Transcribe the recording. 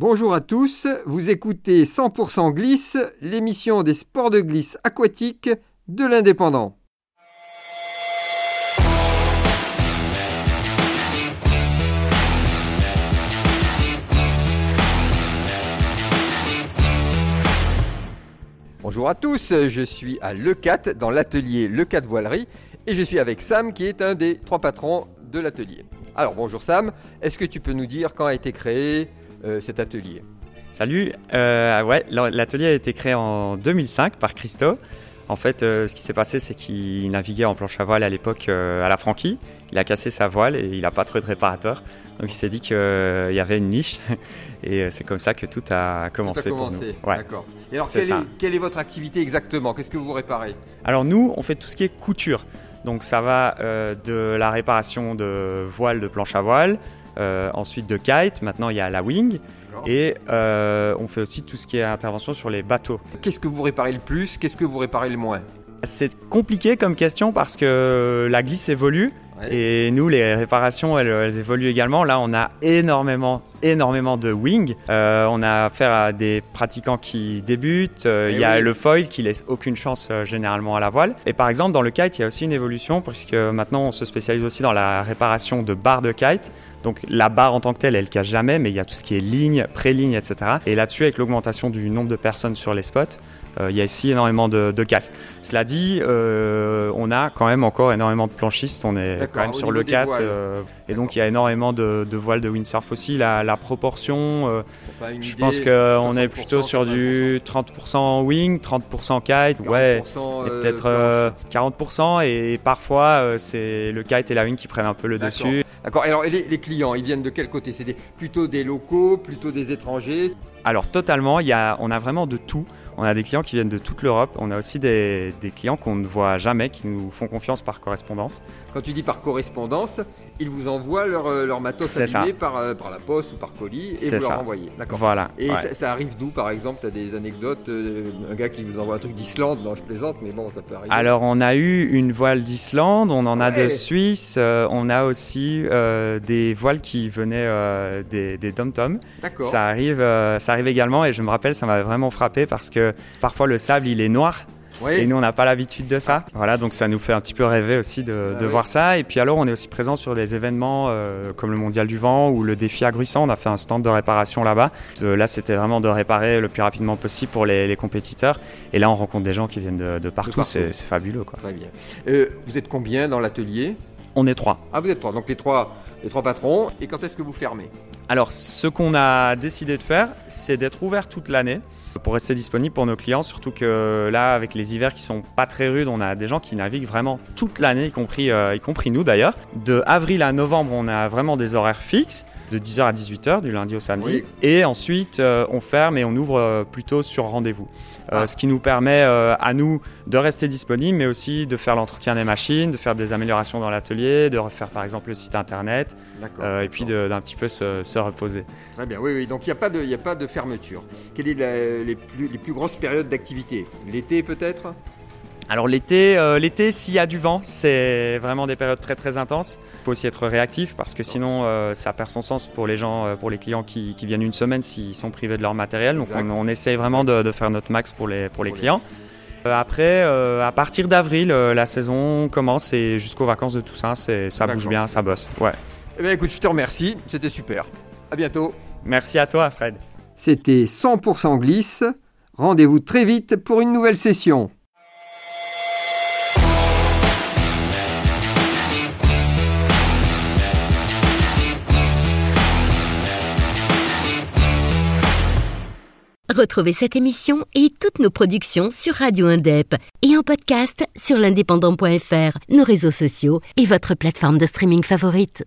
Bonjour à tous, vous écoutez 100% Glisse, l'émission des sports de glisse aquatique de l'Indépendant. Bonjour à tous, je suis à Le4 dans l'atelier Le4 Voilerie et je suis avec Sam qui est un des trois patrons de l'atelier. Alors bonjour Sam, est-ce que tu peux nous dire quand a été créé cet atelier Salut, euh, ouais, l'atelier a été créé en 2005 par Christo. En fait, euh, ce qui s'est passé, c'est qu'il naviguait en planche à voile à l'époque à la Franquille. Il a cassé sa voile et il n'a pas trouvé de réparateur. Donc il s'est dit qu'il y avait une niche et c'est comme ça que tout a commencé, pour nous. D'accord. Et alors quelle est, quelle est, votre activité exactement? Qu'est-ce que vous réparez? Alors nous, on fait tout ce qui est couture. Donc ça va euh, de la réparation de voiles de planche à voile, euh, ensuite de kite, maintenant il y a la wing, et euh, on fait aussi tout ce qui est intervention sur les bateaux. Qu'est-ce que vous réparez le plus? Qu'est-ce que vous réparez le moins? C'est compliqué comme question parce que la glisse évolue. Et nous, les réparations, elles, évoluent également. Là, on a énormément, énormément de wing. Euh, on a affaire à des pratiquants qui débutent. Euh, eh il y a le foil qui laisse aucune chance euh, généralement à la voile. Et par exemple, dans le kite, il y a aussi une évolution puisque maintenant, on se spécialise aussi dans la réparation de barres de kite. Donc la barre en tant que telle, elle casse jamais, mais il y a tout ce qui est ligne, pré-ligne, etc. Et là-dessus, avec l'augmentation du nombre de personnes sur les spots, euh, il y a ici énormément de, de casse. Cela dit, euh, on a quand même encore énormément de planchistes. On est quand même sur le 4. Euh, et donc, il y a énormément de, voiles de windsurf aussi. La, la proportion, je pense qu'on est plutôt sur du 30% wing, 30% kite. ouais, peut-être 40%. Et parfois, c'est le kite et la wing qui prennent un peu le dessus. D'accord. Alors, les, les, clients, ils viennent de quel côté? C'est plutôt des locaux, plutôt des étrangers? Alors, totalement, y a, on a vraiment de tout. On a des clients qui viennent de toute l'Europe. On a aussi des, clients qu'on ne voit jamais, qui nous font confiance par correspondance. Quand tu dis par correspondance, ils vous envoient leur, euh, leur matos abîmé par, euh, par la poste ou par colis et vous leur envoyez. D'accord. Voilà. Et ça, arrive d'où, par exemple? Tu as des anecdotes euh, Un gars qui vous envoie un truc d'Islande? Non, je plaisante, mais bon, ça peut arriver. Alors, on a eu une voile d'Islande, on en a de Suisse, on a aussi des voiles qui venaient des, des dom-toms. D'accord. Ça arrive, ça arrive également et je me rappelle, ça m'a vraiment frappé parce que parfois le sable il est noir. Et nous, on n'a pas l'habitude de ça. Voilà, donc ça nous fait un petit peu rêver aussi de, ah voir ça. Et puis alors, on est aussi présent sur des événements euh, comme le Mondial du Vent ou le défi Agruissant. On a fait un stand de réparation là-bas. là, c'était vraiment de réparer le plus rapidement possible pour les, compétiteurs. Et là, on rencontre des gens qui viennent de, partout. C'est fabuleux. Quoi. Très bien. Euh, vous êtes combien dans l'atelier? On est trois. Ah, vous êtes trois. Donc les trois, les trois patrons. Et quand est-ce que vous fermez? Alors, ce qu'on a décidé de faire, c'est d'être ouvert toute l'année pour rester disponible pour nos clients, surtout que là, avec les hivers qui sont pas très rudes, on a des gens qui naviguent vraiment toute l'année, y compris, euh, y compris nous d'ailleurs. De avril à novembre, on a vraiment des horaires fixes de 10h à 18h du lundi au samedi. Et ensuite, euh, on ferme et on ouvre euh, plutôt sur rendez-vous. Ah. Ce qui nous permet à nous de rester disponibles, mais aussi de faire l'entretien des machines, de faire des améliorations dans l'atelier, de refaire par exemple le site internet, et puis d'un petit peu se, reposer. Très bien, oui, oui. Donc il n'y a, pas de, a pas de fermeture. Quelles sont les, plus, les plus grosses périodes d'activité L'été peut-être? Alors l'été, euh, l'été s'il y a du vent, c'est vraiment des périodes très très intenses. Il faut aussi être réactif parce que sinon euh, ça perd son sens pour les gens, euh, pour les clients qui, viennent une semaine s'ils sont privés de leur matériel. Donc on, essaye vraiment de, faire notre max pour les, pour les clients. Après, à partir d'avril, la saison commence et jusqu'aux vacances de Toussaint, ça bouge bien, ça bosse. Ouais. Eh bien écoute, je te remercie, c'était super. À bientôt. Merci à toi, Fred. C'était 100% glisse. Rendez-vous très vite pour une nouvelle session. Retrouvez cette émission et toutes nos productions sur Radio Indep et en podcast sur l'indépendant.fr, nos réseaux sociaux et votre plateforme de streaming favorite.